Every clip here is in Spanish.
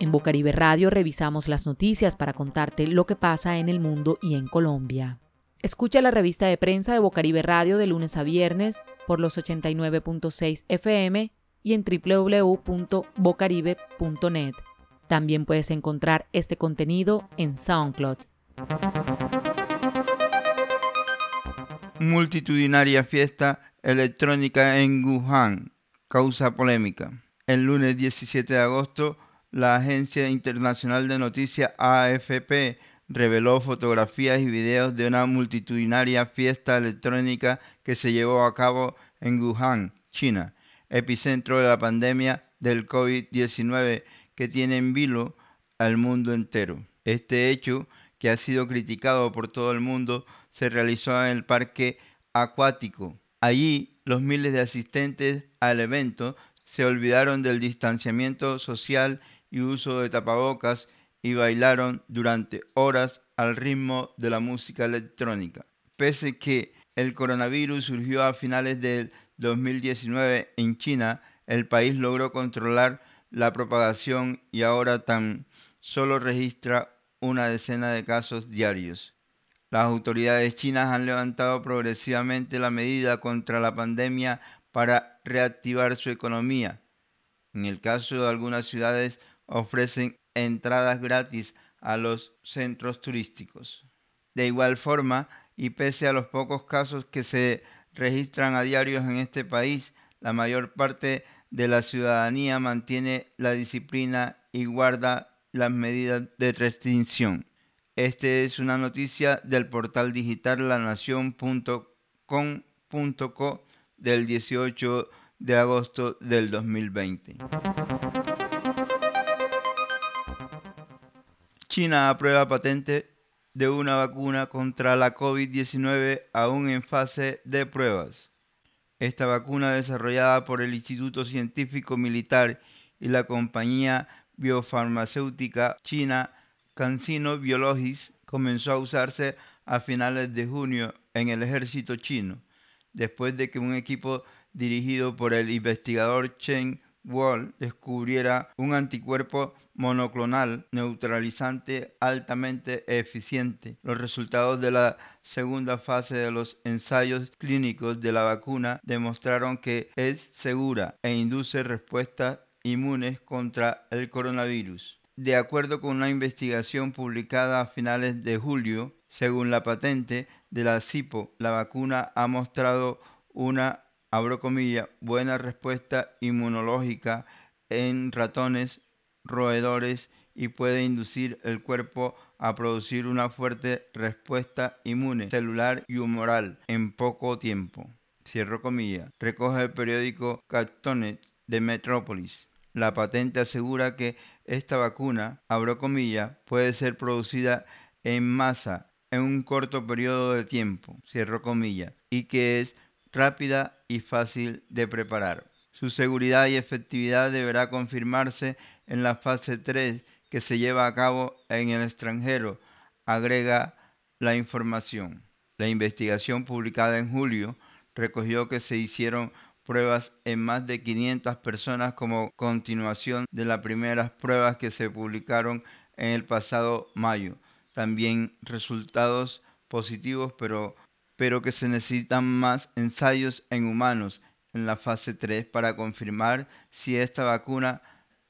En Bocaribe Radio revisamos las noticias para contarte lo que pasa en el mundo y en Colombia. Escucha la revista de prensa de Bocaribe Radio de lunes a viernes por los 89.6 FM y en www.bocaribe.net. También puedes encontrar este contenido en SoundCloud. Multitudinaria fiesta electrónica en Wuhan causa polémica. El lunes 17 de agosto, la agencia internacional de noticias AFP reveló fotografías y videos de una multitudinaria fiesta electrónica que se llevó a cabo en Wuhan, China, epicentro de la pandemia del COVID-19 que tiene en vilo al mundo entero. Este hecho, que ha sido criticado por todo el mundo, se realizó en el parque acuático. Allí, los miles de asistentes al evento se olvidaron del distanciamiento social y uso de tapabocas y bailaron durante horas al ritmo de la música electrónica. Pese que el coronavirus surgió a finales del 2019 en China, el país logró controlar la propagación y ahora tan solo registra una decena de casos diarios. Las autoridades chinas han levantado progresivamente la medida contra la pandemia para reactivar su economía. En el caso de algunas ciudades ofrecen entradas gratis a los centros turísticos. De igual forma, y pese a los pocos casos que se registran a diario en este país, la mayor parte de la ciudadanía mantiene la disciplina y guarda las medidas de restricción. Esta es una noticia del portal digital lanación.com.co del 18 de agosto del 2020. China aprueba patente de una vacuna contra la COVID-19 aún en fase de pruebas. Esta vacuna desarrollada por el Instituto Científico Militar y la compañía biofarmacéutica china CanSino Biologics comenzó a usarse a finales de junio en el ejército chino, después de que un equipo dirigido por el investigador Chen Wall descubriera un anticuerpo monoclonal neutralizante altamente eficiente. Los resultados de la segunda fase de los ensayos clínicos de la vacuna demostraron que es segura e induce respuestas inmunes contra el coronavirus. De acuerdo con una investigación publicada a finales de julio, según la patente de la CIPO, la vacuna ha mostrado una buena respuesta inmunológica en ratones roedores y puede inducir el cuerpo a producir una fuerte respuesta inmune celular y humoral en poco tiempo. Cierro comillas. Recoge el periódico Cartonet de Metrópolis. La patente asegura que esta vacuna, abro comillas, puede ser producida en masa en un corto periodo de tiempo, cierro comillas, y que es rápida y fácil de preparar. Su seguridad y efectividad deberá confirmarse en la fase 3 que se lleva a cabo en el extranjero, agrega la información. La investigación publicada en julio recogió que se hicieron pruebas en más de 500 personas como continuación de las primeras pruebas que se publicaron en el pasado mayo. También resultados positivos, pero pero que se necesitan más ensayos en humanos en la fase 3 para confirmar si esta vacuna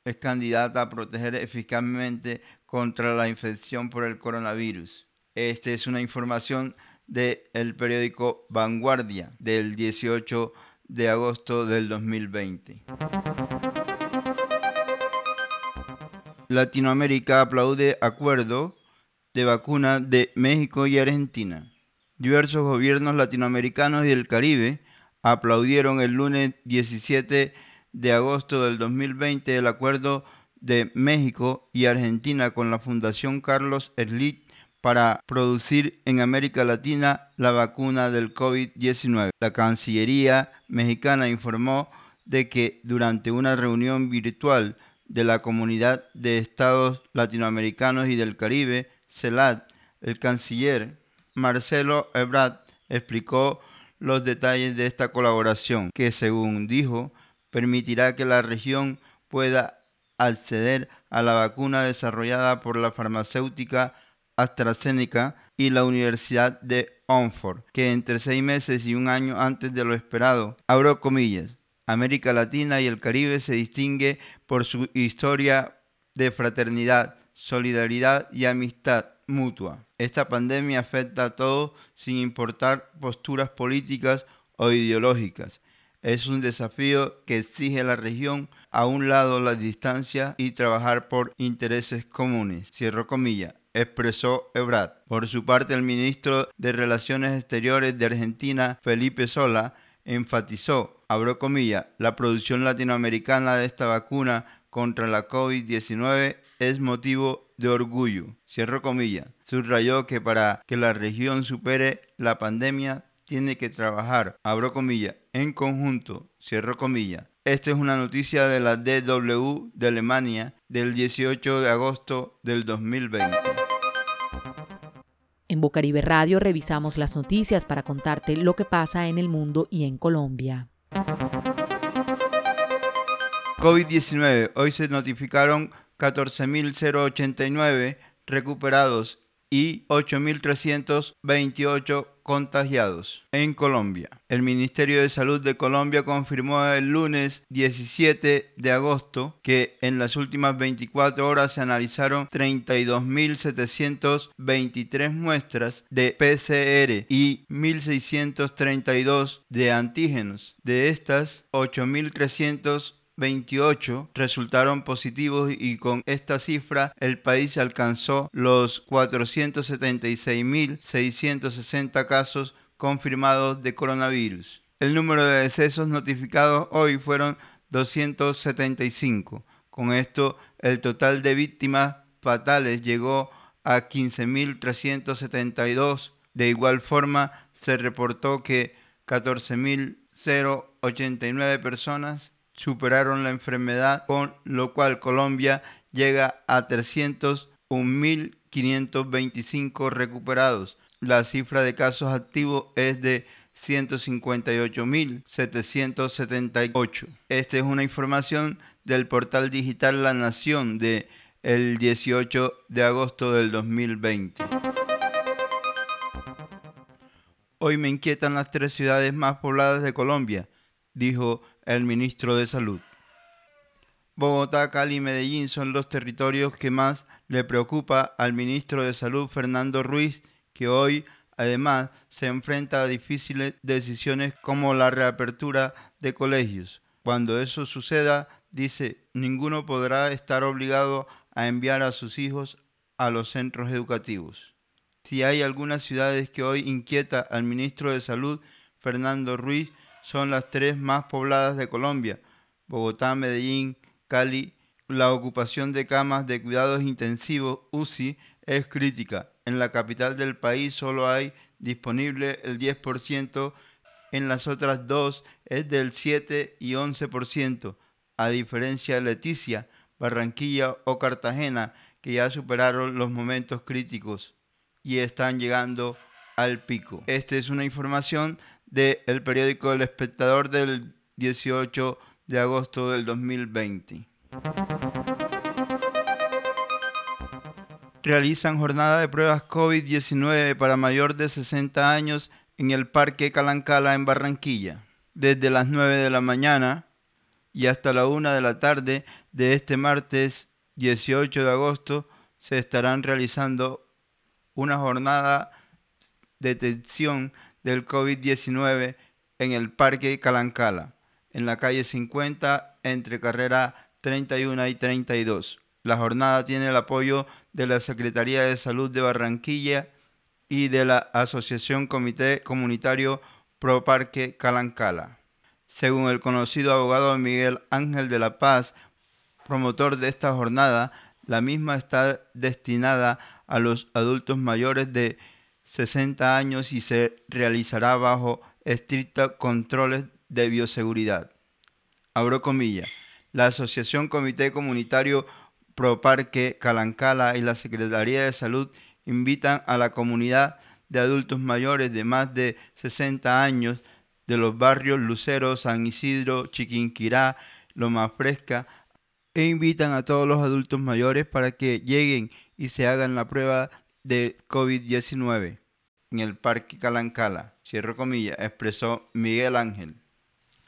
es candidata a proteger eficazmente contra la infección por el coronavirus. Esta es una información del periódico Vanguardia del 18 de agosto del 2020. Latinoamérica aplaude acuerdo de vacuna de México y Argentina. Diversos gobiernos latinoamericanos y del Caribe aplaudieron el lunes 17 de agosto del 2020 el acuerdo de México y Argentina con la Fundación Carlos Slim para producir en América Latina la vacuna del COVID-19. La Cancillería mexicana informó de que durante una reunión virtual de la Comunidad de Estados Latinoamericanos y del Caribe, CELAT, el canciller Marcelo Ebrard explicó los detalles de esta colaboración, que según dijo, permitirá que la región pueda acceder a la vacuna desarrollada por la farmacéutica AstraZeneca y la Universidad de Oxford, que entre seis meses y un año antes de lo esperado, abro comillas, América Latina y el Caribe se distingue por su historia de fraternidad, solidaridad y amistad mutua. Esta pandemia afecta a todos sin importar posturas políticas o ideológicas. Es un desafío que exige la región a un lado la distancia y trabajar por intereses comunes. Cierro comillas expresó Ebrard. Por su parte, el ministro de Relaciones Exteriores de Argentina, Felipe Sola, enfatizó, abro comillas, la producción latinoamericana de esta vacuna contra la COVID-19 es motivo de orgullo. Cierro comillas. Subrayó que para que la región supere la pandemia tiene que trabajar, abro comillas, en conjunto, cierro comillas. Esta es una noticia de la DW de Alemania del 18 de agosto del 2020. En Bocaribe Radio revisamos las noticias para contarte lo que pasa en el mundo y en Colombia. COVID-19. Hoy se notificaron 14.089 recuperados y 8.328 contagiados en Colombia. El Ministerio de Salud de Colombia confirmó el lunes 17 de agosto que en las últimas 24 horas se analizaron 32.723 muestras de PCR y 1.632 de antígenos. De estas, 8.300 28 resultaron positivos y con esta cifra el país alcanzó los 476.660 casos confirmados de coronavirus. El número de decesos notificados hoy fueron 275. Con esto, el total de víctimas fatales llegó a 15.372. De igual forma, se reportó que 14.089 personas superaron la enfermedad, con lo cual Colombia llega a 301.525 recuperados. La cifra de casos activos es de 158.778. Esta es una información del portal digital La Nación de el 18 de agosto del 2020. Hoy me inquietan las tres ciudades más pobladas de Colombia, dijo el ministro de Salud. Bogotá, Cali y Medellín son los territorios que más le preocupa al ministro de Salud Fernando Ruiz, que hoy además se enfrenta a difíciles decisiones como la reapertura de colegios. Cuando eso suceda, dice, ninguno podrá estar obligado a enviar a sus hijos a los centros educativos. Si hay algunas ciudades que hoy inquieta al ministro de Salud, Fernando Ruiz, son las tres más pobladas de Colombia, Bogotá, Medellín, Cali. La ocupación de camas de cuidados intensivos UCI es crítica. En la capital del país solo hay disponible el 10%, en las otras dos es del 7 y 11%, a diferencia de Leticia, Barranquilla o Cartagena, que ya superaron los momentos críticos y están llegando al pico. Esta es una información del periódico El Espectador del 18 de agosto del 2020. Realizan jornada de pruebas COVID-19 para mayor de 60 años en el Parque Calancala en Barranquilla. Desde las 9 de la mañana y hasta la 1 de la tarde de este martes 18 de agosto se estarán realizando una jornada de detección del COVID-19 en el Parque Calancala, en la calle 50 entre carrera 31 y 32. La jornada tiene el apoyo de la Secretaría de Salud de Barranquilla y de la Asociación Comité Comunitario Pro Parque Calancala. Según el conocido abogado Miguel Ángel de la Paz, promotor de esta jornada, la misma está destinada a los adultos mayores de 60 años y se realizará bajo estrictos controles de bioseguridad. Abro comillas. La Asociación Comité Comunitario Pro Parque Calancala y la Secretaría de Salud invitan a la comunidad de adultos mayores de más de 60 años de los barrios Lucero, San Isidro, Chiquinquirá, Loma Fresca, e invitan a todos los adultos mayores para que lleguen y se hagan la prueba de COVID-19 en el Parque Calancala, cierro comillas, expresó Miguel Ángel.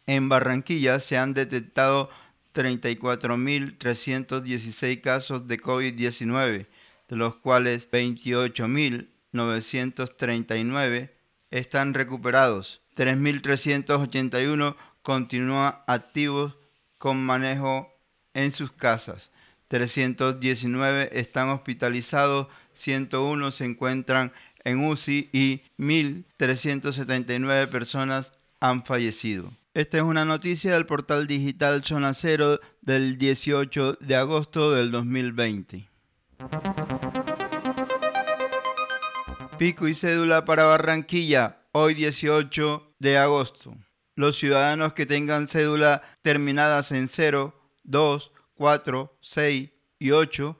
En Barranquilla se han detectado 34.316 casos de COVID-19, de los cuales 28.939 están recuperados. 3.381 continúan activos con manejo en sus casas. 319 están hospitalizados, 101 se encuentran en UCI y 1.379 personas han fallecido. Esta es una noticia del portal digital Zona Cero del 18 de agosto del 2020. Pico y cédula para Barranquilla, hoy 18 de agosto. Los ciudadanos que tengan cédula terminadas en 0, 2, 4, 6 y 8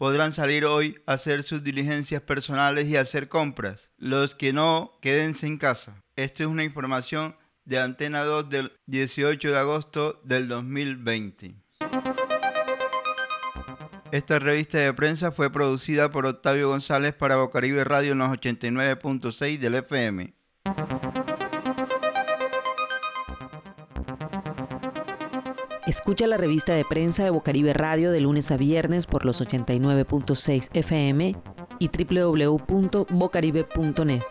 podrán salir hoy a hacer sus diligencias personales y hacer compras. Los que no, quédense en casa. Esto es una información de Antena 2 del 18 de agosto del 2020. Esta revista de prensa fue producida por Octavio González para Bocaribe Radio en los 89.6 del FM. Escucha la revista de prensa de Bocaribe Radio de lunes a viernes por los 89.6 FM y www.bocaribe.net.